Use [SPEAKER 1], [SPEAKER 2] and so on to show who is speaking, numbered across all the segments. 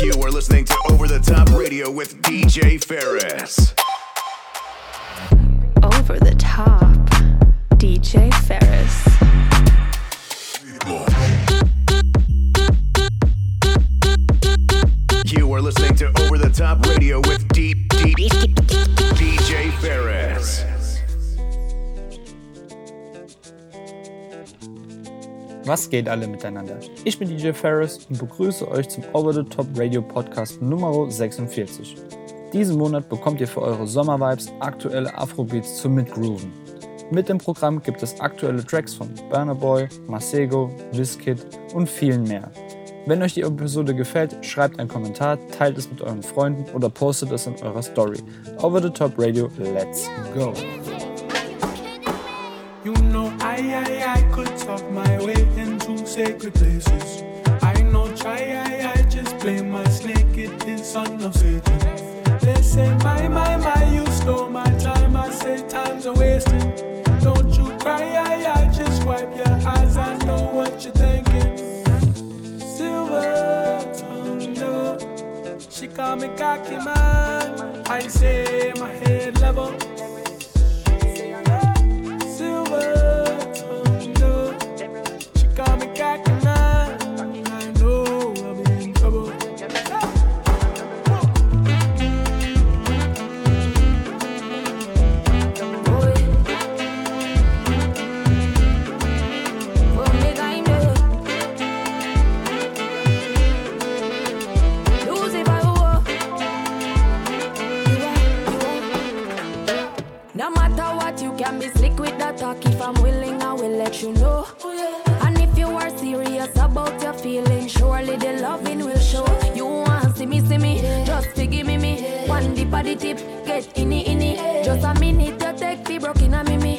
[SPEAKER 1] You are listening to Over the Top Radio with DJ Ferris.
[SPEAKER 2] Over the Top, DJ Ferris.
[SPEAKER 1] You are listening to Over the Top Radio with D- D- DJ Ferris.
[SPEAKER 3] Was geht alle miteinander? Ich bin DJ Ferris und begrüße euch zum Over the Top Radio Podcast Nummer 46. Diesen Monat bekommt ihr für eure Sommervibes aktuelle Afrobeats zum Mitgrooven. Mit dem Programm gibt es aktuelle Tracks von Burner Boy, Masego, Wizkid und vielen mehr. Wenn euch die Episode gefällt, schreibt einen Kommentar, teilt es mit euren Freunden oder postet es in eurer Story. Over the Top Radio, let's go!
[SPEAKER 4] You know I, I, sacred places. I know try, I, I just play my snake, it is son of Satan. They say, my, my, my, you stole my time. I say, time's a wasting. Don't you cry, I, I just wipe your eyes. I know what you're thinking. Silver tongue. She call me cocky man. I say, my head level. Silver
[SPEAKER 5] be slick with that talk. If I'm willing, I will let you know. And if you are serious about your feelings, surely the loving will show. You want to see me, see me, just to give me, me. One dip of the tip, get in it, in it. Just a minute, you take the broken a me. Me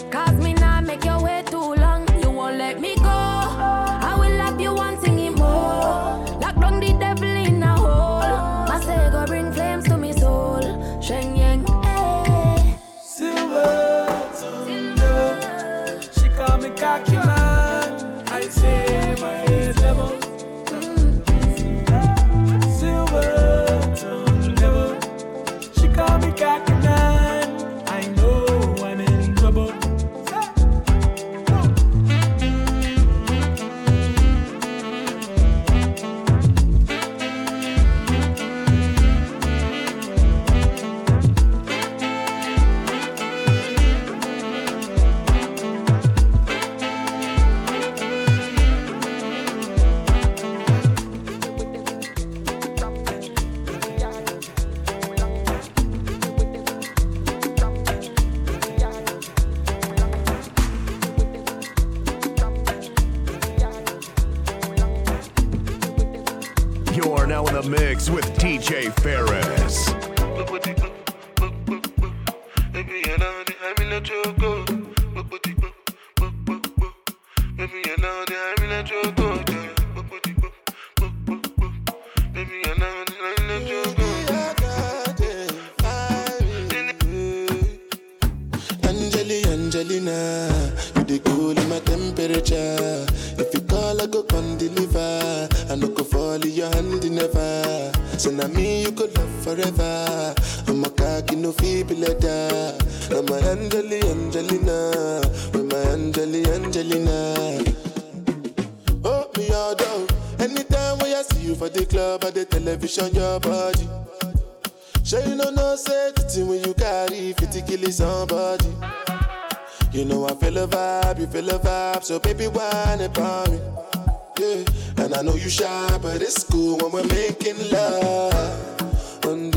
[SPEAKER 6] come deliver. I no go fall in your hand never. So now me you could love forever. I'm a cocky no feeble letter. I'm a Angeli, Angelina, with my Angeli, Angelina. Oh, me all down. Anytime when I see you for the club or the television, your body. Sure you know no say the when you carry 50 kill somebody. You know I feel a vibe, you feel a vibe, so baby whine about me. And I know you shy, but it's cool when we're making love. On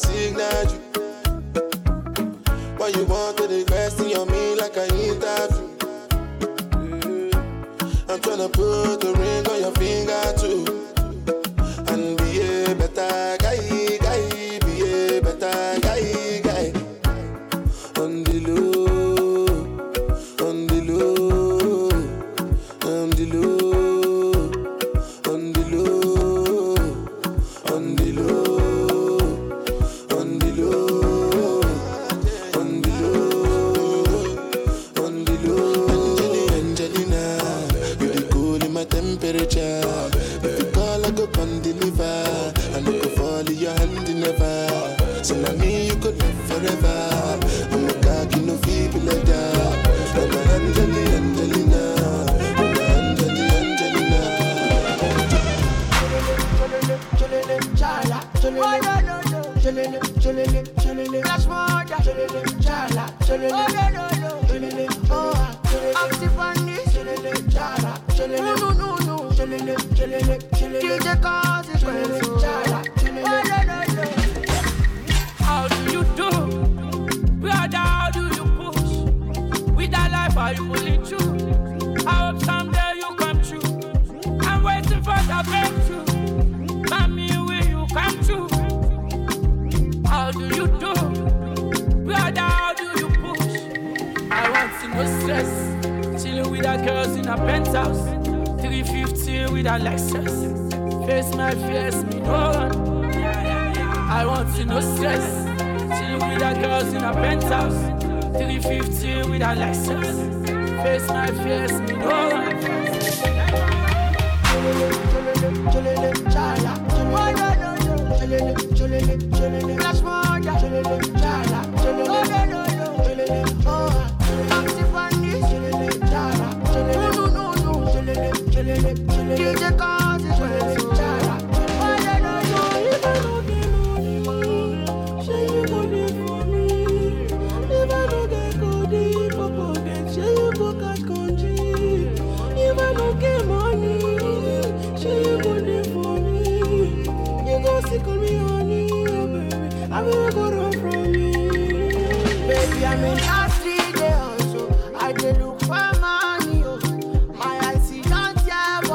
[SPEAKER 6] signal. Why you want to the question on me like I interview. I'm tryna put a ring on your finger too.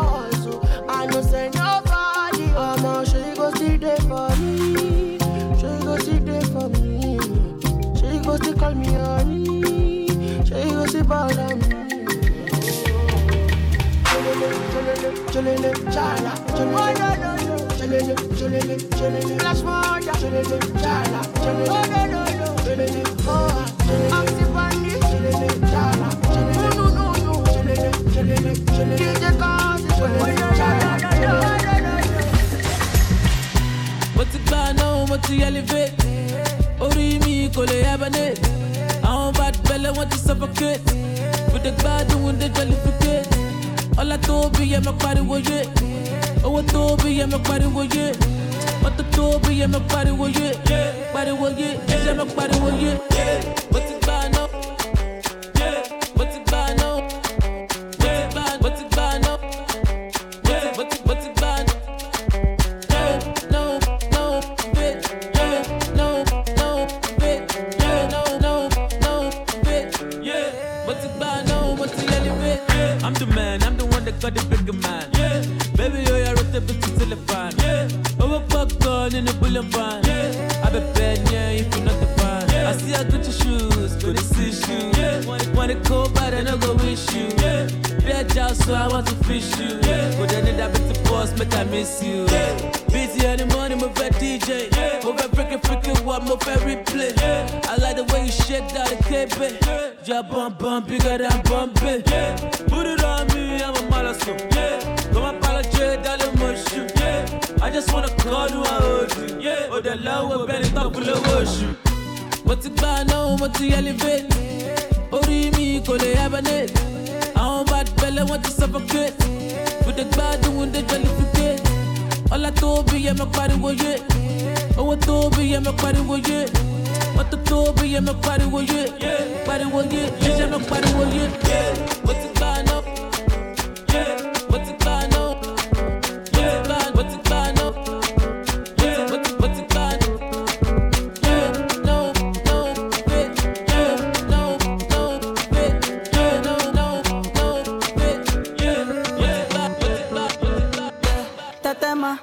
[SPEAKER 7] Also. I oh, you go for me. Sure you for call me honey. Sure you go still bother me. Cholele, chala, cholele, cholele, flash murder, cholele, chala, cholele, oh no no no, cholele, oh, cholele, Oxy Bunny, cholele, chala, cholele, no no no, cholele, cholele, cholele, DJ chala,
[SPEAKER 8] mo ti gbà náà mo ti elevate orí mi kò lè hibernate àwọn bad ọlá owó mọ́tò tó bí yẹ mọ pariwo yé pariwo yé ẹsẹ̀ mọ pariwo yé mo ti gbà náà shake that cape. Yeah, your bum bum bigger than bumpy. Yeah, put it on me, I'm a mollusk. Yeah, come apologize, darling, mushroom. Yeah, I just wanna call you, I hold you. Yeah, oh, the love will better talk the worship. mo ti gbà náà mo ti elevate orí mi kò lè hibernate àwọn bad belle wọ́n ti suffocate fìdí gbádùn wọn dé jollificate ọlá tó bí yẹ mọ pariwo yé owó tó bí yẹ mọ pariwo yé 我的多比也没快的我越，快的我越，越也没快的我越，我只干了，我只干了。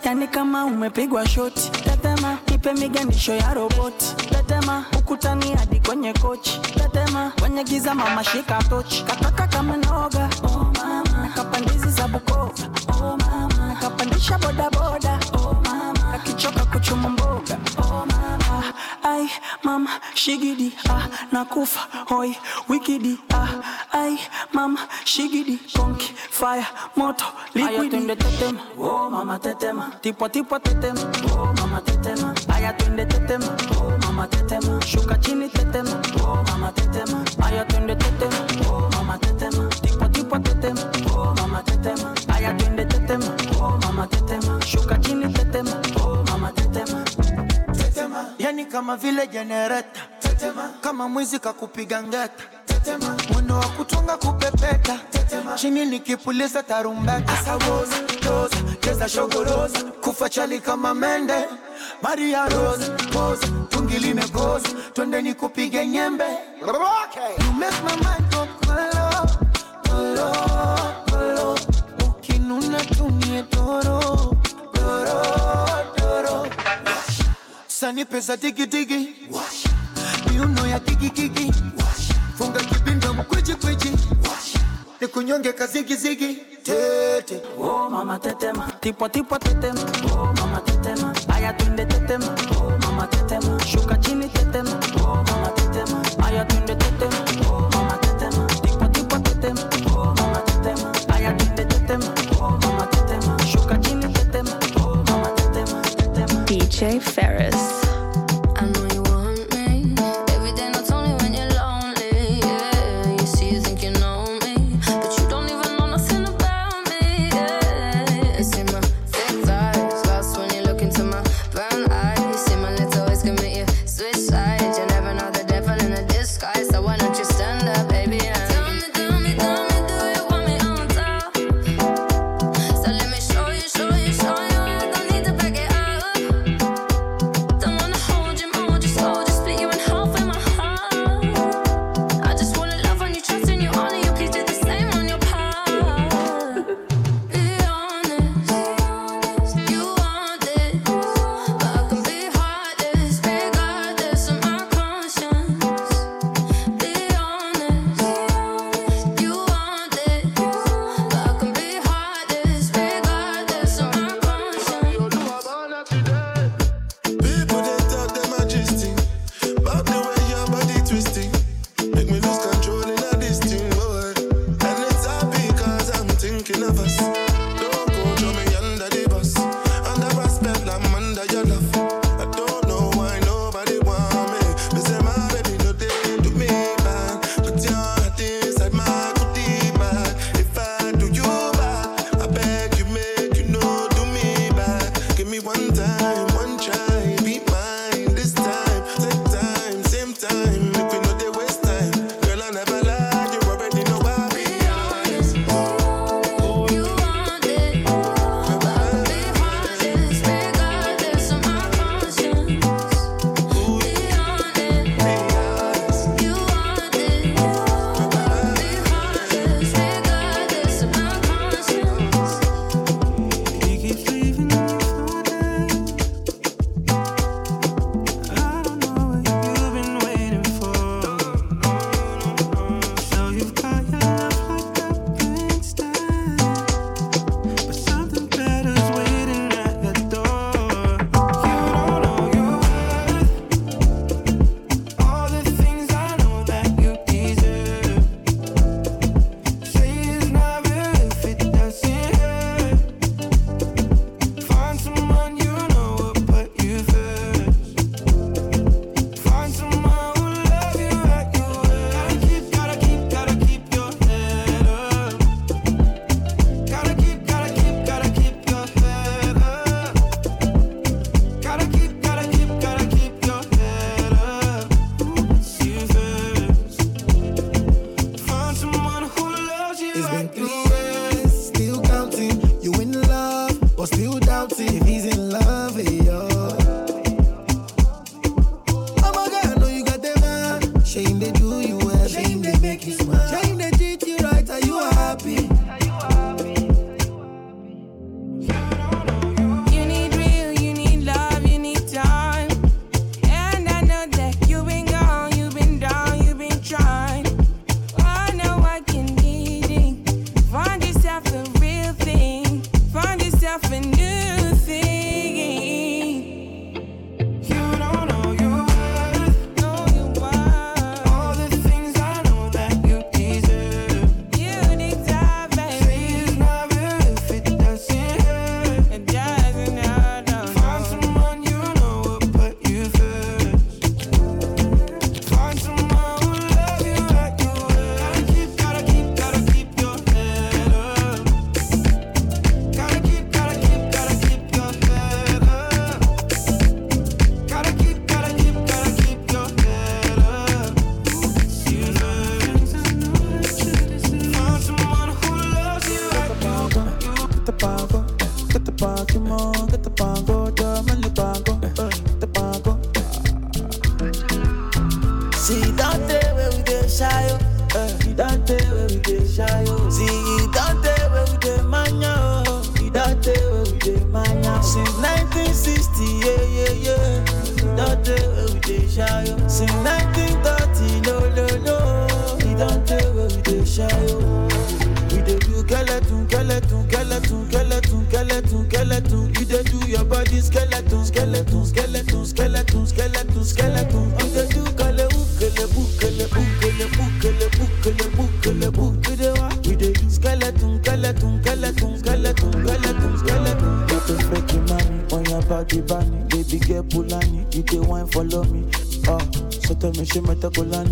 [SPEAKER 8] Yaani kama
[SPEAKER 9] umepigwa shoti tata nipe miganisho ya roboti tetema ukutani hadi kwenye kochi tetema kwenye giza mama shika tochi kataka kama noga. Oh mama. Kapandizi za bukova. Oh mama. Kapandisha bodaboda ai mama shigidi ah nakufa hoi wikidi ah ai mama shigidi konki fire moto liquidi. twende tetema. Oh mama tetema. Tipo tipo tetema. Oh mama tetema. Aya twende tetema. Oh mama tetema. Shuka chini tetema. Oh mama tetema. Aya twende tetema. Oh mama tetema. Tipo tipo tetema. Oh mama tetema. Aya twende tetema. Oh mama tetema. Shuka chini tetema
[SPEAKER 10] yani kama vile jenereta tetema. Kama mwizi kakupiga ngeta. Tetema. Mwendo wa kutunga kupepeta. Tetema. Chini nikipuliza tarumbeta. Asawoza cheza shogoroza kufa chali kama mende. Maria rosa poza tungi limekoza twende nikupige nyembe. Okay. you make my mind go kolo kolo kolo ukinuna tumie doro sani pesa digidigi miuno ya kikikiki funga kipinda mkwijikwiji ni kunyonge kazigizigi tete.
[SPEAKER 9] Oh mama tetema. Tipo tipo tetema. Oh mama tetema. Aya twende tetema. Oh mama tetema. Shuka chini tetema. Oh mama tetema. Aya twende tetema
[SPEAKER 2] DJ Ferris.
[SPEAKER 11] She met a Kulani, but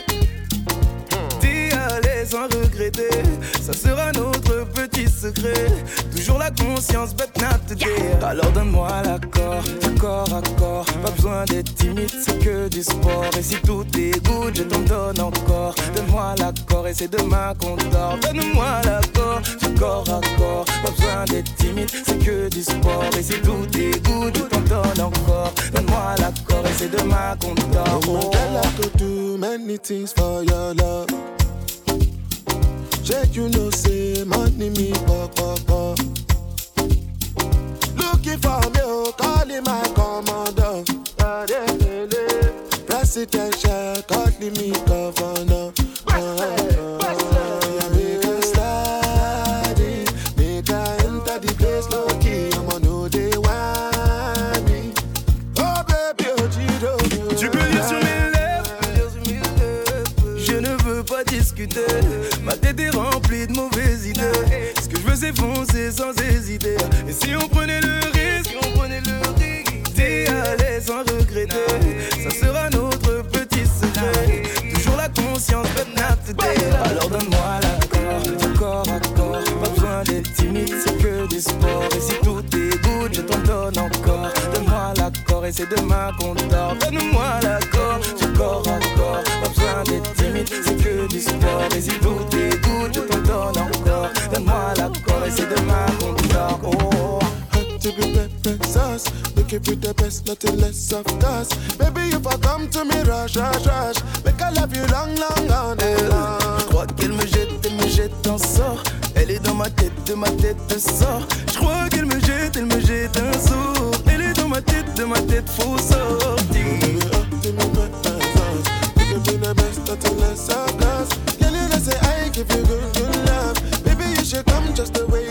[SPEAKER 12] Sans regretter. Ça sera notre petit secret. Toujours la conscience bête not Alors donne-moi l'accord à corps. Pas besoin d'être timide c'est que du sport. Et si tout est good je t'en donne encore. Donne-moi l'accord et c'est demain qu'on dort. Donne-moi l'accord à corps. Pas besoin d'être timide c'est que du sport. Et si tout est good je t'en donne encore. Donne-moi l'accord et c'est demain qu'on dort.
[SPEAKER 6] Oh, many things. Check, you know, say money me pop pop pop. Looking for me, oh, calling my commander. President Presidential, calling me governor.
[SPEAKER 12] Ce que je veux c'est foncer sans hésiter Et si on prenait le risque D'y aller sans regretter Ça sera notre petit secret. Toujours la conscience but not today Alors donne-moi l'accord Du corps à corps. Pas besoin d'être timide C'est que du sport Et si Et c'est demain qu'on dort Donne-moi l'accord Du corps à corps Pas besoin d'être timide C'est que du sport si tout est good Je t'en donne encore Donne-moi l'accord Et c'est demain qu'on dort Oh
[SPEAKER 6] to be pepper sauce. It with the best, nothing less of course. Baby, if I come to me, rush, rush, rush. Make I love you long, long, long,
[SPEAKER 12] Je crois qu'elle me jette, elle me jette un sort. Elle est dans ma tête, de ma tête sort. Je crois qu'elle me jette, elle me jette un sort. De ma tête faut sortir.
[SPEAKER 6] Baby, up to me, pepper sauce. Make it with the best, nothing less of course. Girl, you say I give you good, good love. Baby, you should come just the way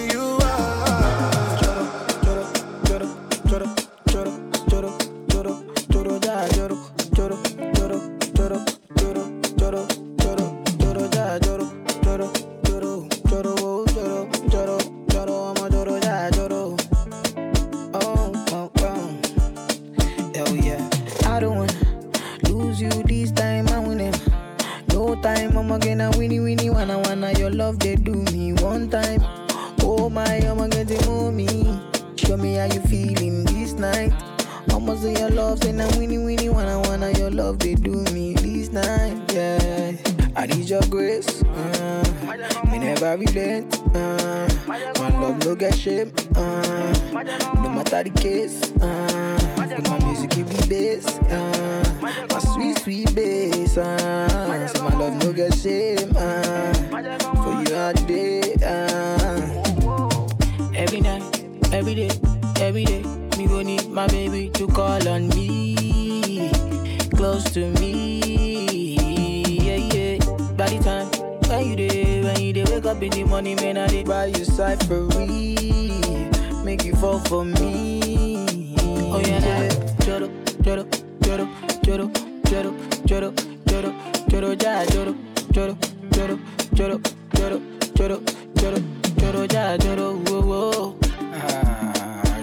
[SPEAKER 13] joro, whoa, whoa. Ah. Ah.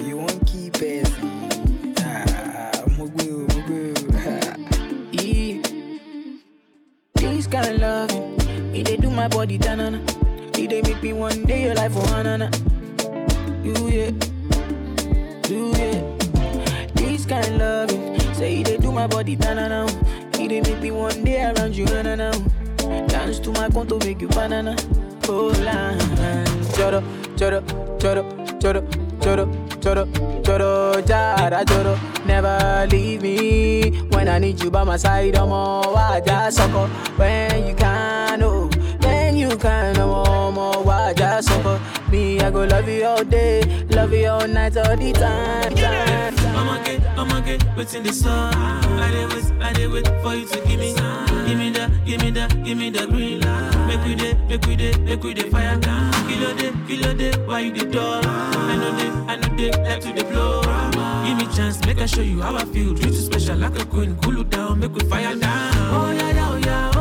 [SPEAKER 13] Yeah. This kind of loving, it they do my body tanana. It they make me one day your life for hanana. You yeah, you yeah. This kind of loving, say they do my body tanana. It they make me one day around you na na na. Dance to my conto make you banana. Oh la, choro, choro, choro, choro, choro, choro, choro, jara, choro. Never leave me when I need you by my side. I'm all waja soko when you can, oh, when you can, I'm all more waja soko. Me, I go love you all day, love you all night, all the time. time.
[SPEAKER 8] I'ma get, I'ma get what's in the sun. I did wait, I did wait for you to give me, give me the, give me the, give me the green light. Make we day, make we day, make we day fire down. Kilo day, kilo day, why you the door? I know they, I know they like to the blow. Give me chance, make I show you how I feel. Treat you special like a queen, cool you down, make we fire down. Oh yeah, yeah, oh yeah, oh.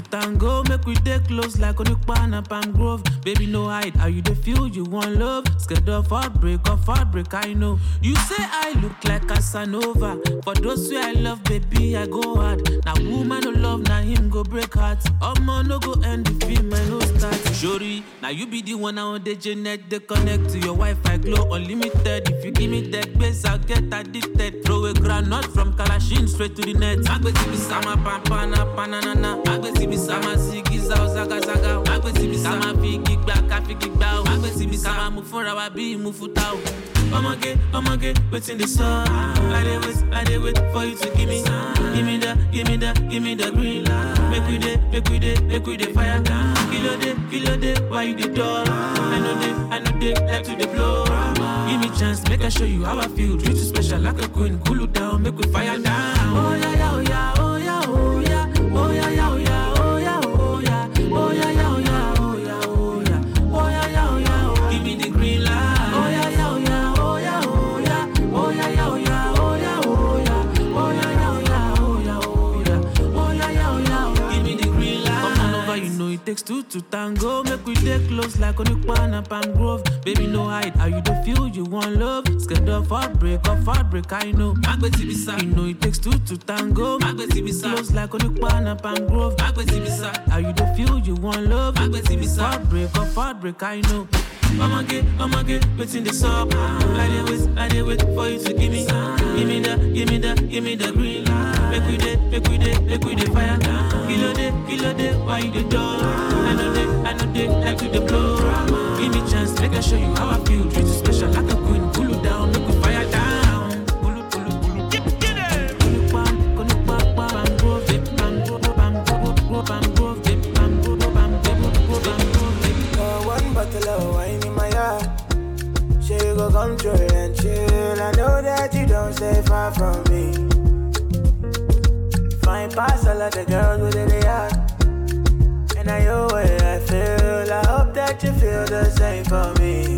[SPEAKER 8] tú we dey close like Onukpan and Palm Grove. Baby, no hide. How you dey feel? You want love? Scared of heartbreak, of heartbreak, I know. You say I look like Casanova. For those who I love, baby, I go hard. Now woman no love, now him go break heart. Omo no go end the film, I no start. Shori, now you be the one I on the Janet. They connect to your Wi-Fi, glow unlimited. If you give me that base, I'll get addicted. Throw a granite from Kalashin straight to the net. Agbeti bi sama pampana panana. Agbeti bi sama zigiza ozaga zaga. Agbeti bi sama figi gba ka figi gba o. Agbeti bi sama mu fúnra wa bí mu futa o. Ọmọge, ọmọge, wetin dey sup? Ah. I dey wait, I dey wait for you to give me, ah. give me the, give me the, give me the green light. Ah. Make we dey, make we dey, make we dey fire down. Kilo dey, why you dey dull? I know dey, I know dey, like to dey blow. Give me chance, make I show you how I feel. Treat you special like a queen, cool you down, make we fire down. Oh yeah, yeah, oh yeah, oh. Takes two to tango. Make we dey close like Onukpan and Palm Grove. Baby, no hide. How you dey feel? You want love? Scared of heartbreak, of heartbreak, I know. Agbeti bisa. You know it takes two to tango. Agbeti bisa. Close like Onukpan and Palm Grove. Agbeti bisa. How you dey feel? You want love? Agbeti bisa. Heartbreak, of heartbreak, I know. Ọmọge, ọmọge, wetin dey sup? I dey wait, I dey wait for you to give me, give me the, give me the, give me the green light. Make we dey, make we dey, make we dey fire. Kilo dey, kilo dey, why you dey dull? I know Give me chance, show you how I feel. Treat you special like a queen. Pull you down, make fire down. Pull pull
[SPEAKER 14] pull one bottle of wine in my come and chill. I know that you don't stay far from me. Find past all of the girls with they are. And I know what I feel. I hope that you feel the same for me.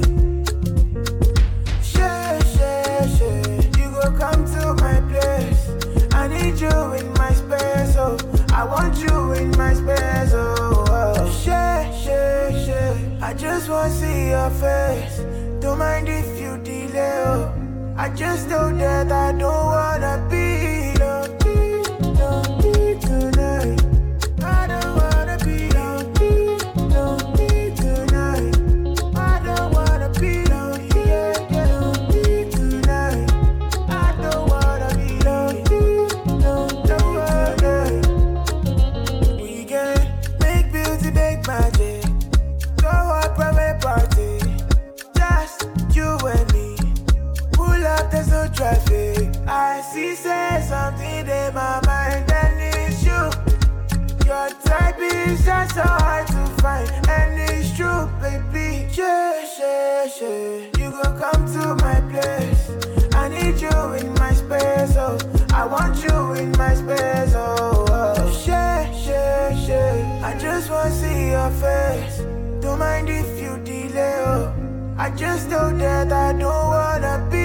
[SPEAKER 14] Sure, sure, sure. You go come to my place. I need you in my space, oh. I want you in my space, oh. oh. Sure, sure, sure. I just wanna see your face. Don't mind if you delay, oh. I just know that I don't wanna be so hard to find, and it's true, baby. Yeah, yeah, yeah. You gon' come to my place. I need you in my space, oh. I want you in my space, oh. oh. Yeah, yeah, yeah. I just wanna see your face. Don't mind if you delay, oh. I just know that I don't wanna be.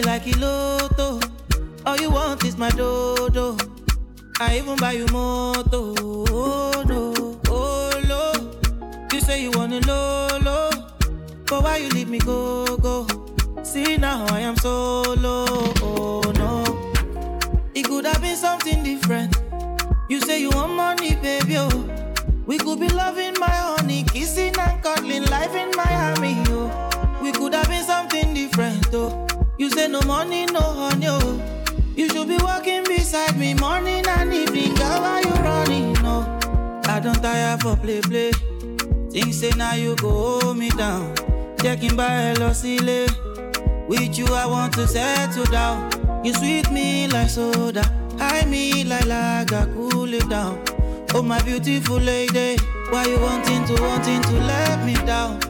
[SPEAKER 15] me like a loto. All you want is my dodo. I even buy you moto. With you, I want to settle down. You sweet me like soda, hide me like lager, cool it down. Oh, my beautiful lady, why you wanting to, wanting to let me down?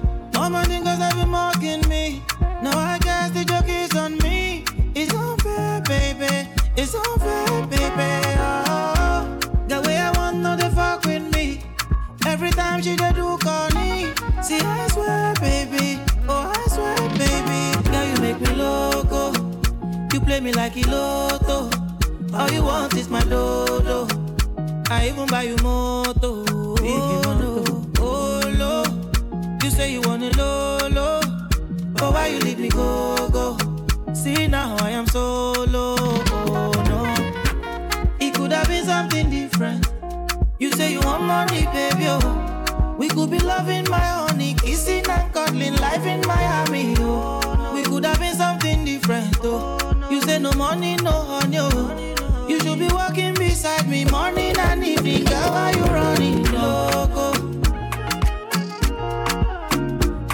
[SPEAKER 15] We could be loving my honey, kissing and cuddling, life in Miami. Oh. We could have been something different, oh. You say no money, no honey, oh. You should be walking beside me morning and evening. Girl, why you running, loco?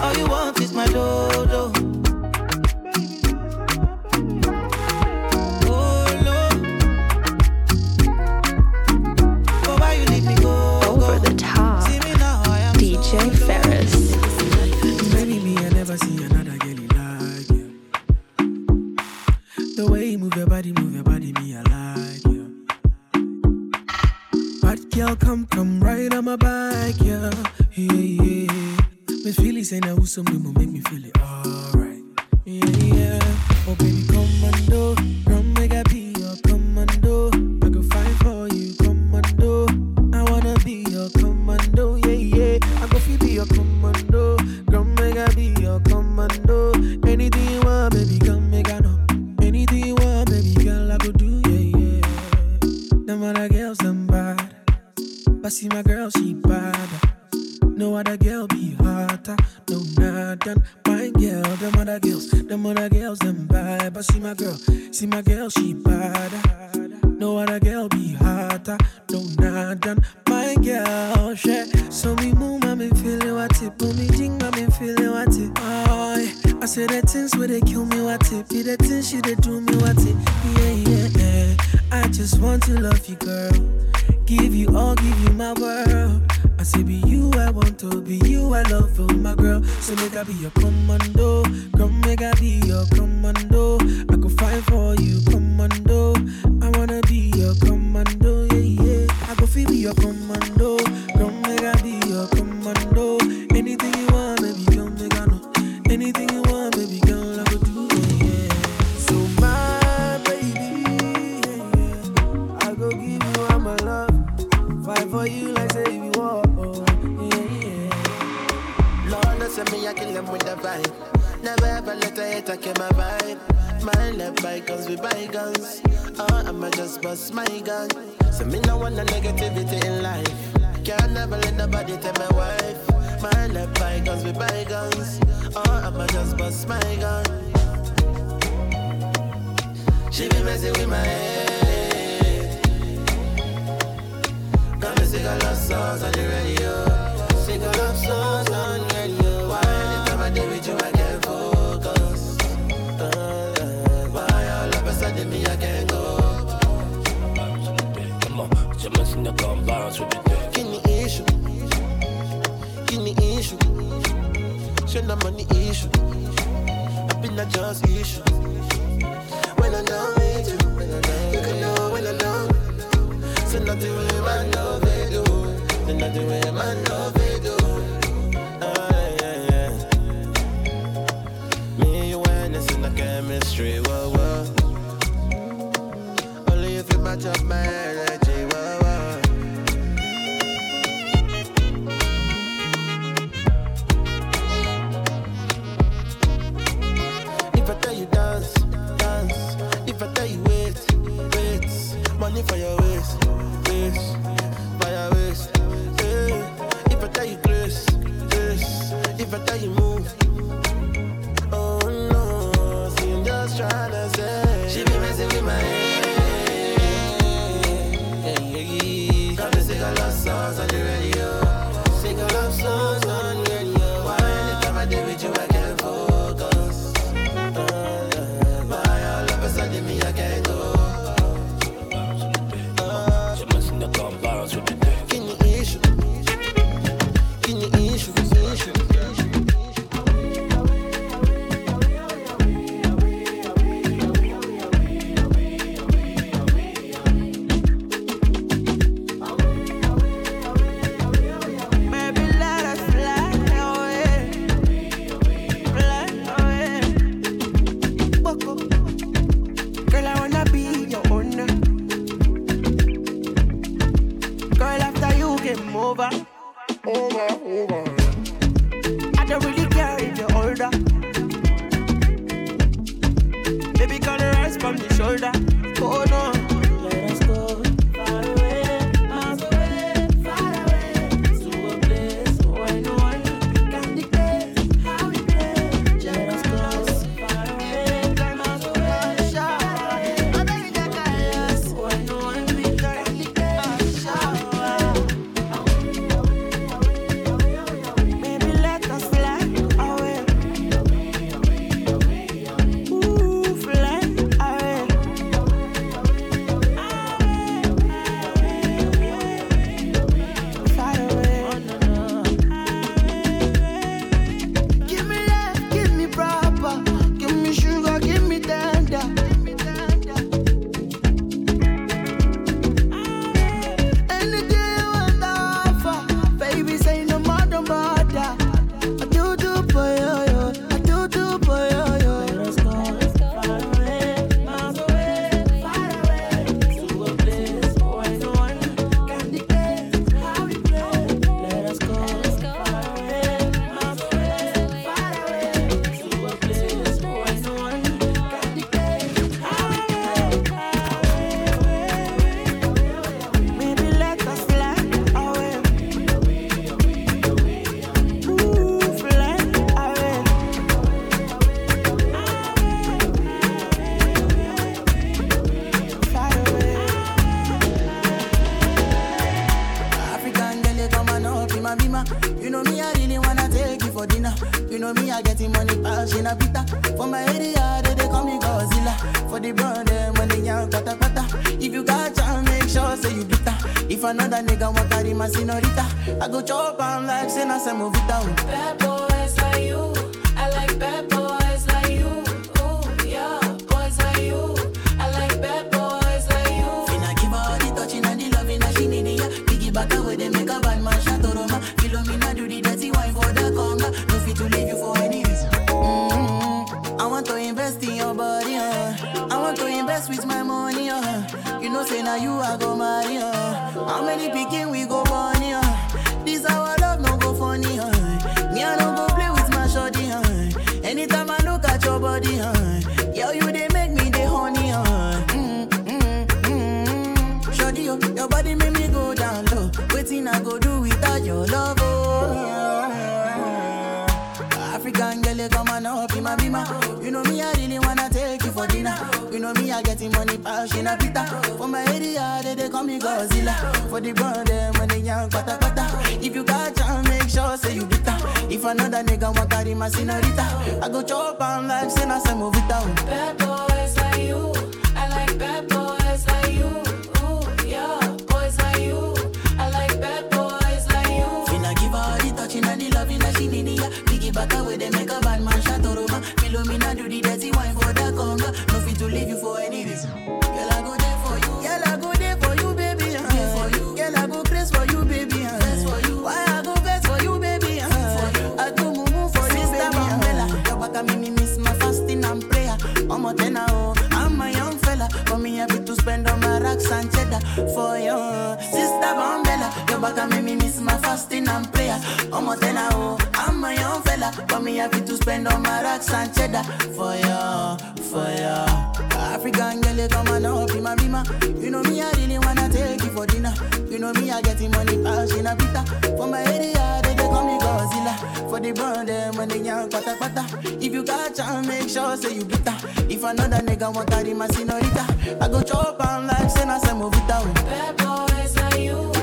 [SPEAKER 15] All you want is my love. eso mismo me.
[SPEAKER 16] Your body make me go down low. Waiting, I go do without your love.
[SPEAKER 7] Oh.
[SPEAKER 15] African girl, you come and up in my bima. You know me, I really wanna take you for dinner. You know me, I getting money,
[SPEAKER 7] passion, a pita. For my area, they, they call me Godzilla. For the brand, when they young, quata quata. If you got time, make sure say you bitter. If another nigga want carry my senorita, I go chop on like say na semovita. Oh.
[SPEAKER 5] Bad boys like you, I like bad boys.
[SPEAKER 7] Back away, they make a bad man shut her over. Philomena do the dirty wine for the conga. No fit to leave you for any reason. Girl, I go there for you. Girl, I go there for you, baby. Uh. For you. Girl, I go crazy for you, baby. Uh. for you. Why I go vex for you, baby? Uh. For you. I go move for you, baby. Umbrella. Your back make me miss my fasting and prayer. I'm a tenor, oh. I'm a young fella. For me, happy to spend on my rocks and cheddar for you. Sister Bambella, your back make me miss my fasting and prayer. I'm a oh. I'm a young fella. but me, happy to spend on my rocks and cheddar for you, for you. African girl, you come on up in my bima. You know me, I really wanna take you for dinner. You know me, I getting money, passion, a pita. For my area, they, they call me Godzilla. For the brand, them when they young, pata pata. If you got chance, make sure say you bitter. If another nigga want carry my senorita, I go chop on like say na down.
[SPEAKER 5] Bad boys like you.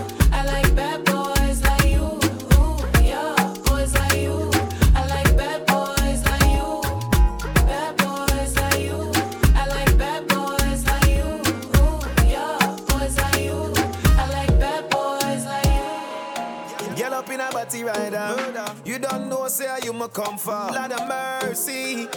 [SPEAKER 17] A body. You don't know, say how you ma come for. Lord of mercy.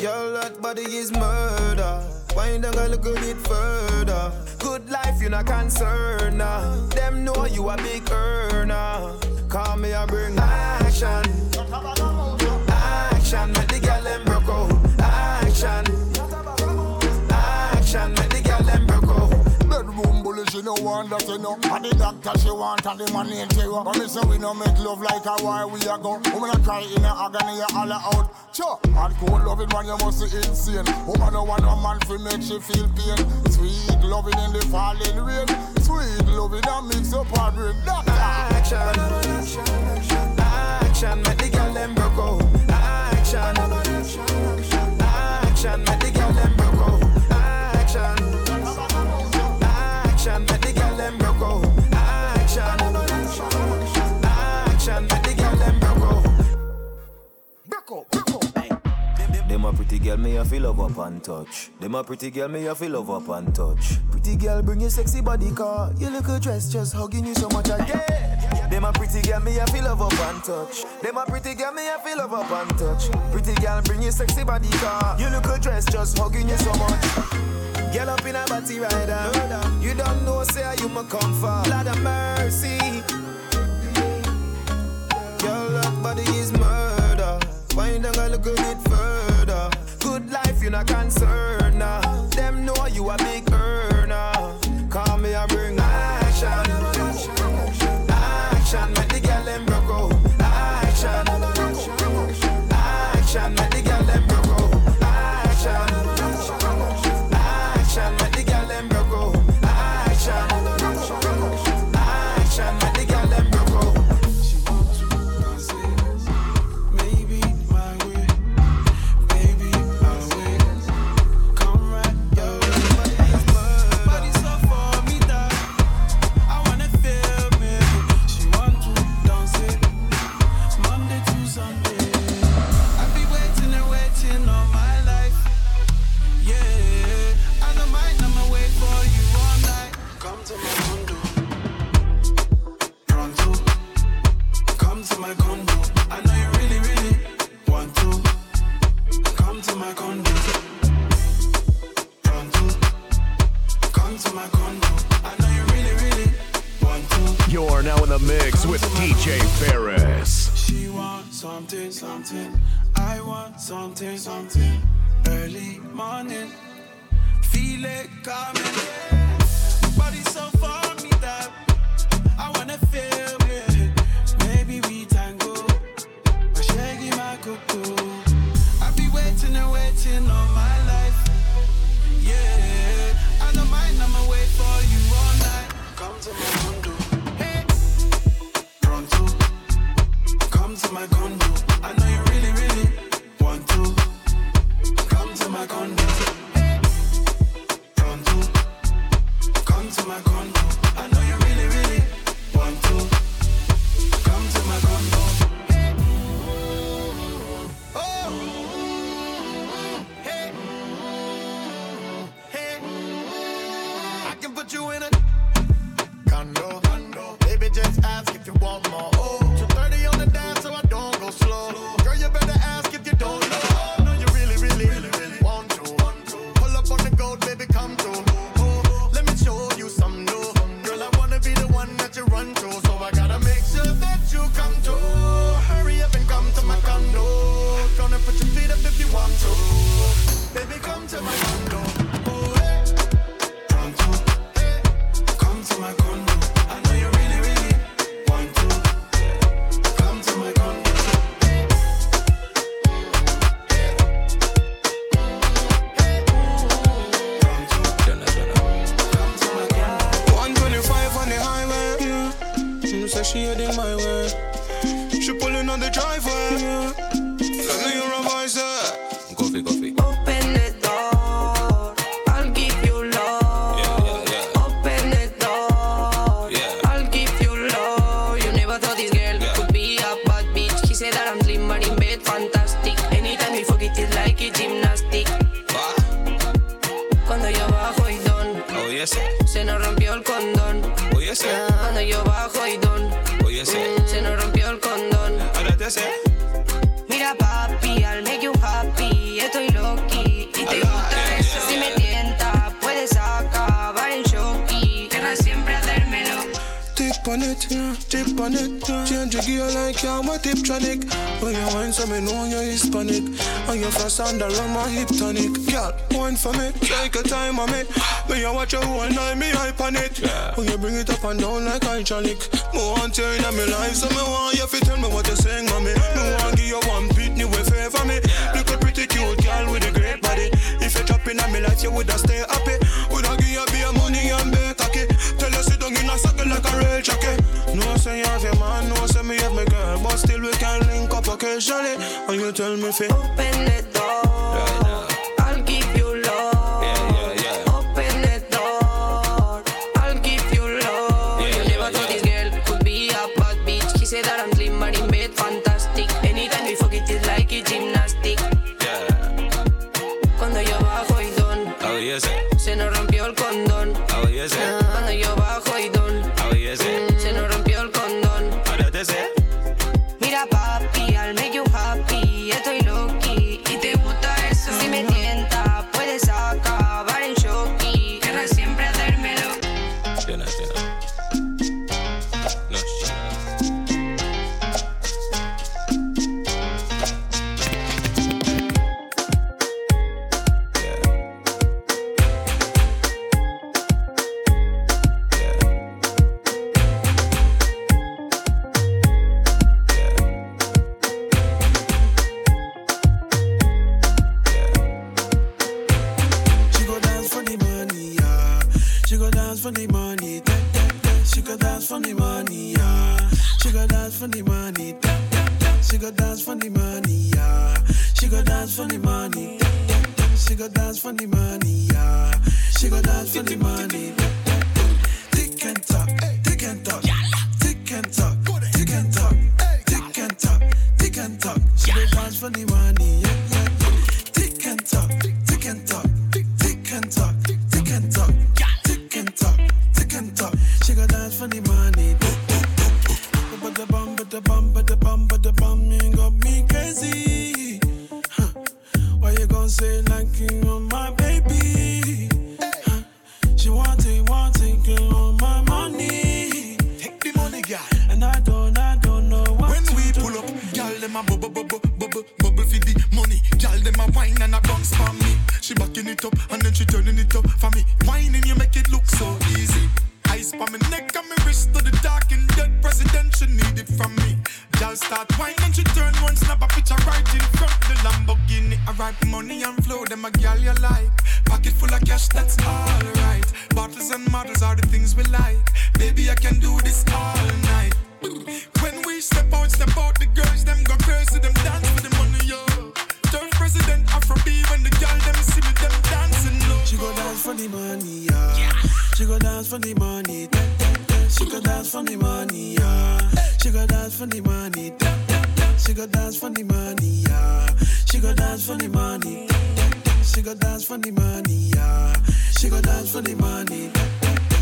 [SPEAKER 17] Your lot body is murder. Why you don't go look a bit further? Good life, you not concerned. Nah. Them know you a big earner. Call me and bring action. Action, make the girl
[SPEAKER 18] she no want that, you know. And the doctor she want, and the money in terror. But me say we no make love like a war we a go. Woman a cry in a agony, a holler out. Sure, hardcore loving man, you must be insane. Woman no want no man fi make she feel pain. Sweet loving in the falling rain. Sweet loving that mix up her brain. Doctor.
[SPEAKER 17] Action, action, make the girl them broke out. Them a pretty girl, me a feel love up and touch. Them a pretty girl, me a feel love up and touch. Pretty girl, bring your sexy body car. Your little dress just hugging you so much again. Them a pretty girl, me a feel love up and touch. Them a pretty girl, me a feel love up and touch. Pretty girl, bring your sexy body car. Your little dress just hugging you so much. Girl up in a body rider. You don't know, say you ma come for. Lord of mercy. Your love body is murder. Why you don't go look a bit further? You not concerned. Nah. Them know you a big earner. And
[SPEAKER 19] you
[SPEAKER 20] under on my hip tonic. Girl, wine for me, take a time on me. When you watch your whole night, me hype on it. When you bring it up and down like hydraulic. Me want you in my life, so me want you to tell me what you saying, mommy. Me want give you one beat, new way favor me. Look a pretty cute girl with a great body. If you drop in my life, you woulda stay happy. Woulda give you be money and be cocky. Tell you sit down in a circle like a real jockey. No say you have your man, no say me have my girl, but still we can link up occasionally. And you tell me fi
[SPEAKER 21] Open the
[SPEAKER 17] for the money. But the bum, but the bum, but the bum, but the bum, you got me crazy. Huh. Why you gonna say like you on my baby? Huh. She want it, want it, girl, on my money.
[SPEAKER 22] Take the money, girl.
[SPEAKER 17] And I don't, I don't know what
[SPEAKER 22] When we
[SPEAKER 17] do.
[SPEAKER 22] pull up, girl, them a bubble, bubble, bubble, bubble for the money. Girl, them a wine and a bounce for me. She backing it up and then she turning it up for me. Whining, you make it look so easy. Ice on my neck and my wrist to the dark and dead president she need it from me. Girl start whining, she turn one snap a picture right in front the Lamborghini. I write money and flow, them a girl you like. Pocket full of cash, that's alright. Bottles and models are the things we like. Baby, I can do this all night.
[SPEAKER 23] When we step out, step out, the girls them go crazy, them dance for the money, yo. Turn president Afrobeat when the girl them see me, them dancing low.
[SPEAKER 17] She go dance for the money, yeah. She go dance for the money, da, da, da. She go dance for the money, yeah. She go dance for the money, da, da, da. She go dance for the money, yeah. She go dance for the money, da, da, da. She go dance for the money, yeah. She go dance for the money, da, da, da.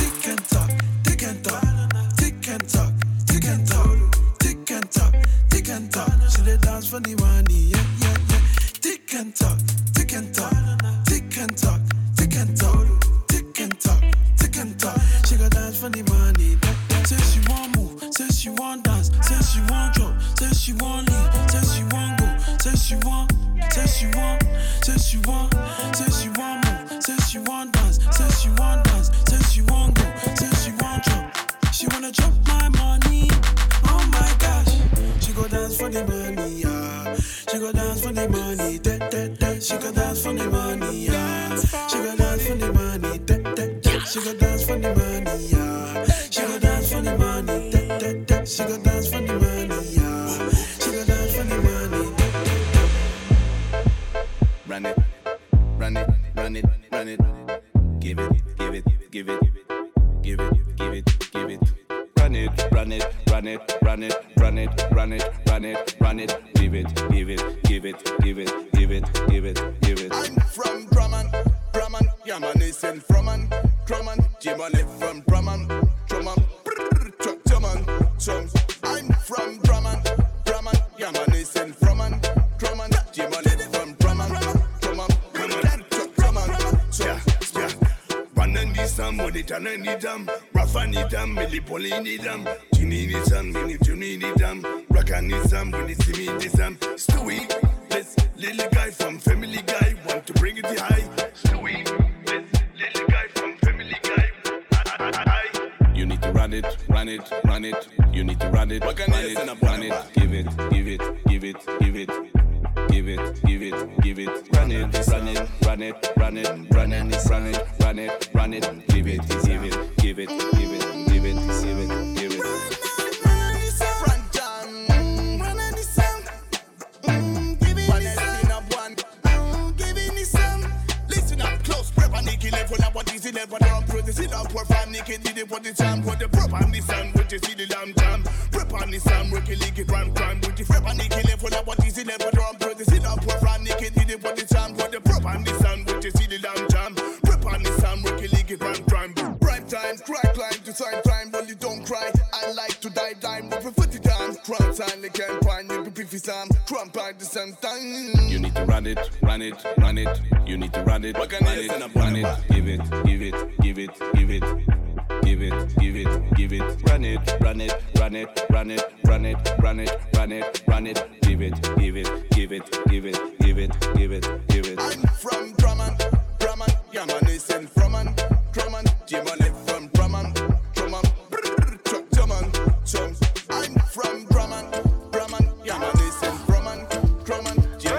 [SPEAKER 17] Tick and talk, tick and talk, tick and talk, tick and talk, tick and talk, tick and talk. She dey dance for the money, yeah, yeah, yeah. Tick and talk, tick and talk, tick and talk, tick and talk, for the money. Say she want move, say she want dance, say she want drop, say she want leave, say she want go, say she want, say she want, say she want, say she want move, say she want dance, say she want dance, say she want go, say she want drop. She wanna drop my money, oh my gosh. She go dance for the money, yeah. She go dance for the money, da, da, da. She go dance for the money, yeah. She go dance for the money. She go dance for the money, yeah. She go dance for the money, da, da, da. She go dance for the money, yeah. She go dance for the money.
[SPEAKER 12] Run it, run it, run it, run it. Give it, give it, give it, give it, give it, give it. Run it, run it, run it, run it, run it, run it, run it, run it. Give it, give it, give it, give it, give it, give it, give it.
[SPEAKER 23] I'm from Drummond, Drummond, yeah man, listen from man, Drummond, Jim I live from Drummond, Drummond, Dr- Drummond, Drums. I'm from Drummond, Drummond, yeah man, listen from man, Drummond, Jim I live from Drummond, Drummond, Drummond, Dr- Drummond,
[SPEAKER 12] Yeah, yeah. Run and need some, what it and I need them. Rafa need them, Millie Polly need them. Ginny need some, Minnie Juni need them. Raka need some, when you need some. Stewie, this little guy from Family run it, run it. You need to run it, run it, run it. Give it, give it, give it, give it. Give it, give it, give it. Run it, run it, run it, run it, run it, run it, run it, run it. Give it, give it, give it, give it, give it, give it, give it.
[SPEAKER 23] Front John, run on the song. Mm, give it the song. up one. Mm, give it the down, for the jam, put the prep on the sun, with you see the lamb jam. Prep on the sun, rookie league, prime crime, with the prep and Nicky level up what is it level down, produce it up, work and Nicky did it for the jam, put the prep on the sun, with you see the lamb jam. Prep on the sun, rookie league, prime crime. Prime time, cry climb to time I like to die dime, but for 40 times. Crime time, they can't find you, pick some, crump at the same time.
[SPEAKER 12] You need to run it, run it, run it. You need to run it, run it, run it. Give it, give it, give it, give it. Give it, give it, give it. Run it, run it, run it, run it, run it, run it, run it, run it. Give it, give it, give it, give it, give it, give it, give it.
[SPEAKER 23] I'm from Drummond, Drummond, yeah man, listen from man, Drummond, Jim Drummond, I'm from Drummond, Drummond, yeah man, listen man, listen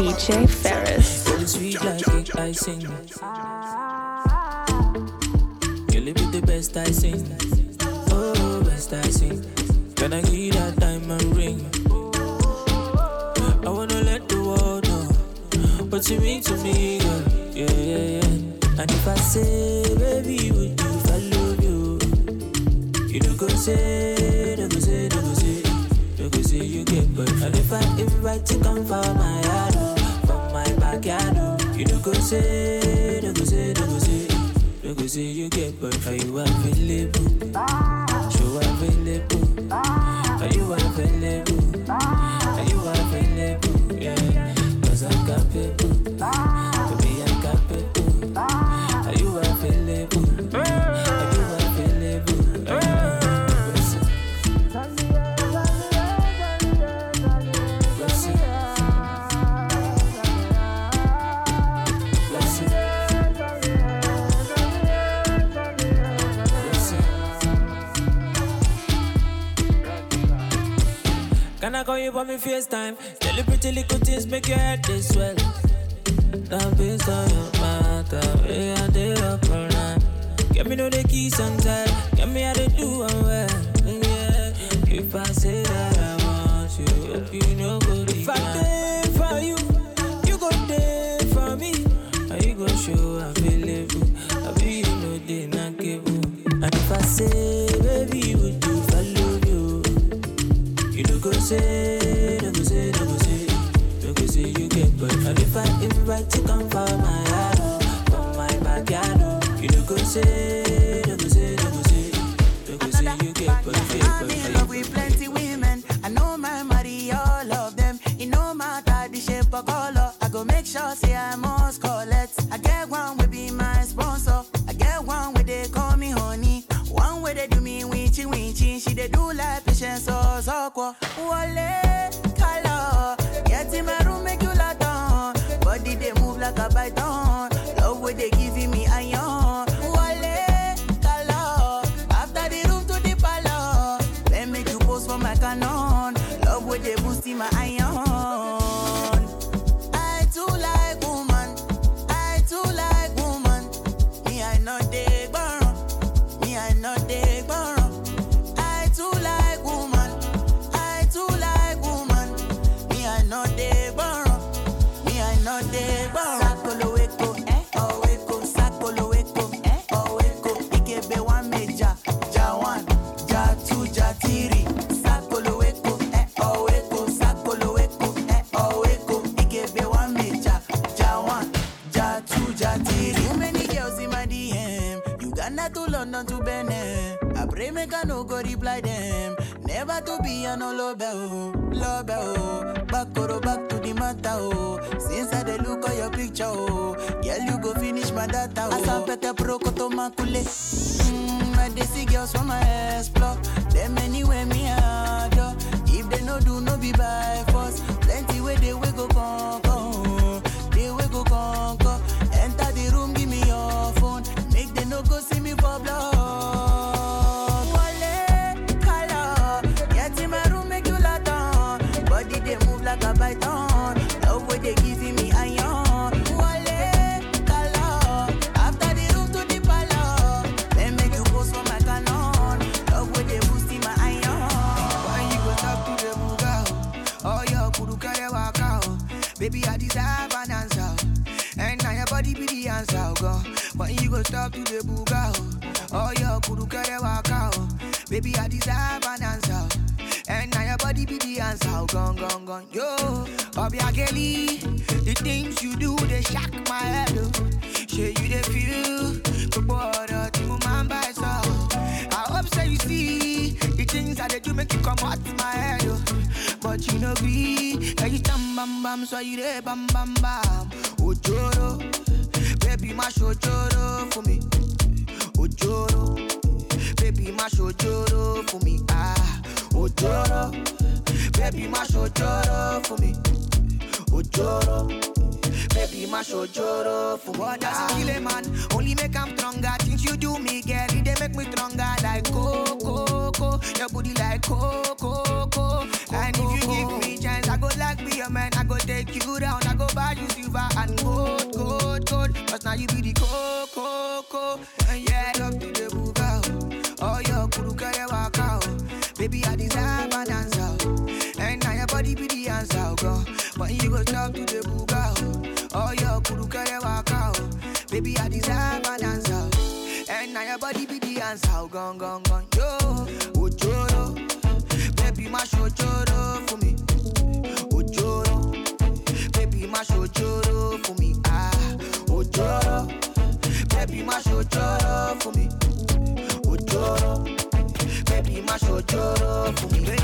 [SPEAKER 2] DJ Ferris.
[SPEAKER 8] Sweet like cake icing. Girl, it be the best I sing. Oh, best I sing. Can I give that diamond ring? What you mean to me, girl. Yeah, yeah, yeah. And if I say, baby, would you follow you? You don't go say, don't go say, don't go say, don't go say you get boy. And if I invite you come for my yard, from my backyard, you don't go say, don't go say, don't go say, don't go say you get boy. Are you available? Show available? Are you available? Yeah, you on me FaceTime. Tell you pretty little things make your head this swell. That based on your matter, we are there up all night. Get me know the keys and tie. Get me how to do and well. Yeah. If I say that I want you, hope you know go If I there for you, you go there for me. And you go show available. I be you know they not give And if I say, baby, would you follow oh? you? You don't go say, if I invite you come for my yard, for my backyard, you don't go say, go say, go say, go say you get but
[SPEAKER 7] I'm my data oh. Asapete pro koto makule. Mm, I dey girls from my explore. Them anywhere me adore. If they no do no be by force. Plenty way they we go conquer.
[SPEAKER 11] Gone. Yo, Obiageli, the things you do, they shock my head. Oh. Say you they feel, but what you man by so. I hope so you see the things that they do make you come out my head. Oh. But you know be, can you stand bam bam so you there bam bam bam. Ojoro, baby mash ojoro for me. Ojoro, baby mash ojoro for me. Ah, ojoro, baby mash ojoro for me. Ojoro. Baby, my ojoro for what does kill a man? Only make him stronger. Things you do me, girl, they make me stronger. Like coco, coco, your booty like coco, coco. And if you give me chance, I go like be your man. I go take you down. I go buy you silver and gold, gold, gold. Cause now you be the coco, coco. And yeah, up to the Baby, I deserve an answer. And now your body be the answer, girl. When you go talk to the buga. oh. Your kuru kare waka. Baby, I deserve an answer. And now your body be the answer, gone, gone, gone. Yo, ojoro. Baby, my ojoro for me. Ojoro. Baby, my ojoro Baby,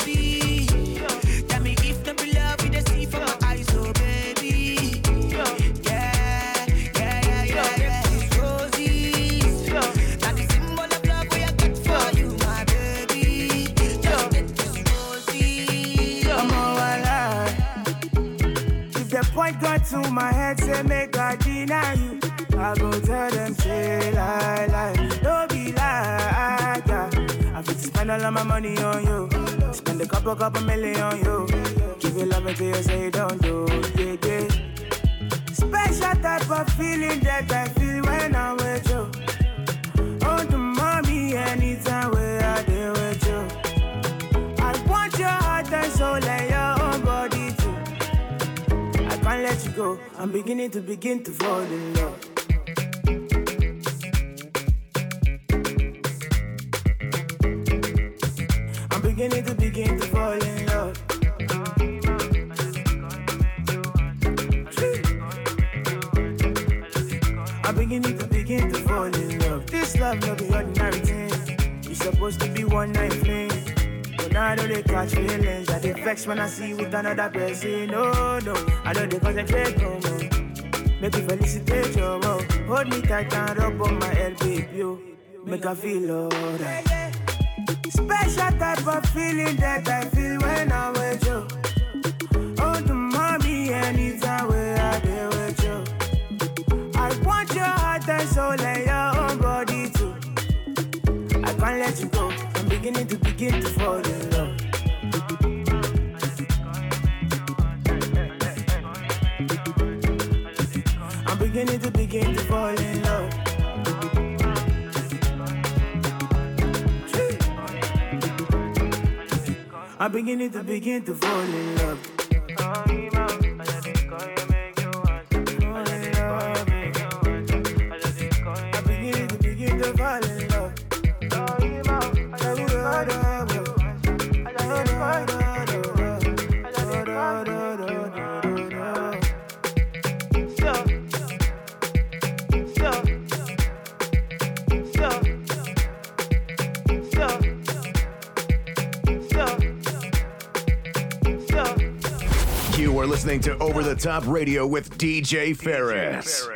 [SPEAKER 11] for. Oh. Tell me if the be love you they see from my eyes, oh baby. Yeah, yeah, yeah, yeah, yeah. Roses, that the symbol of love we I got for you, my baby. Just get these roses.
[SPEAKER 14] All alive. If the point got to my head, say make I deny you. I go tell them say lie lie, don't be lie. Yeah. I fit spend all of my money on you. Spend a couple, couple million on you. Give you love until you say you don't do. Yeah, yeah. Special type of feeling that I feel when I'm with you. Oh, the mommy, anytime where I deal with you. I want your heart and soul and your own body too. I can't let you go. I'm beginning to begin to fall in love. I'm beginning to begin to fall in love. I'm beginning to begin to fall in love. This love no be ordinary thing. It's supposed to be one night fling. But now I know they catch feelings. I get vex when I see you with another person. No, no, I know they concentrate no more. Make you felicitate your love. Hold me tight and rub on my head, baby. You make I feel alright. Special type of feeling that I feel when I'm with you. Oh, the mommy, anytime where I deal with you. I want your heart and soul and your own body too. I can't let you go. I'm beginning to begin to fall in love. I'm beginning to begin to fall I'm beginning to begin to fall in love.
[SPEAKER 1] The Top Radio with DJ Ferris.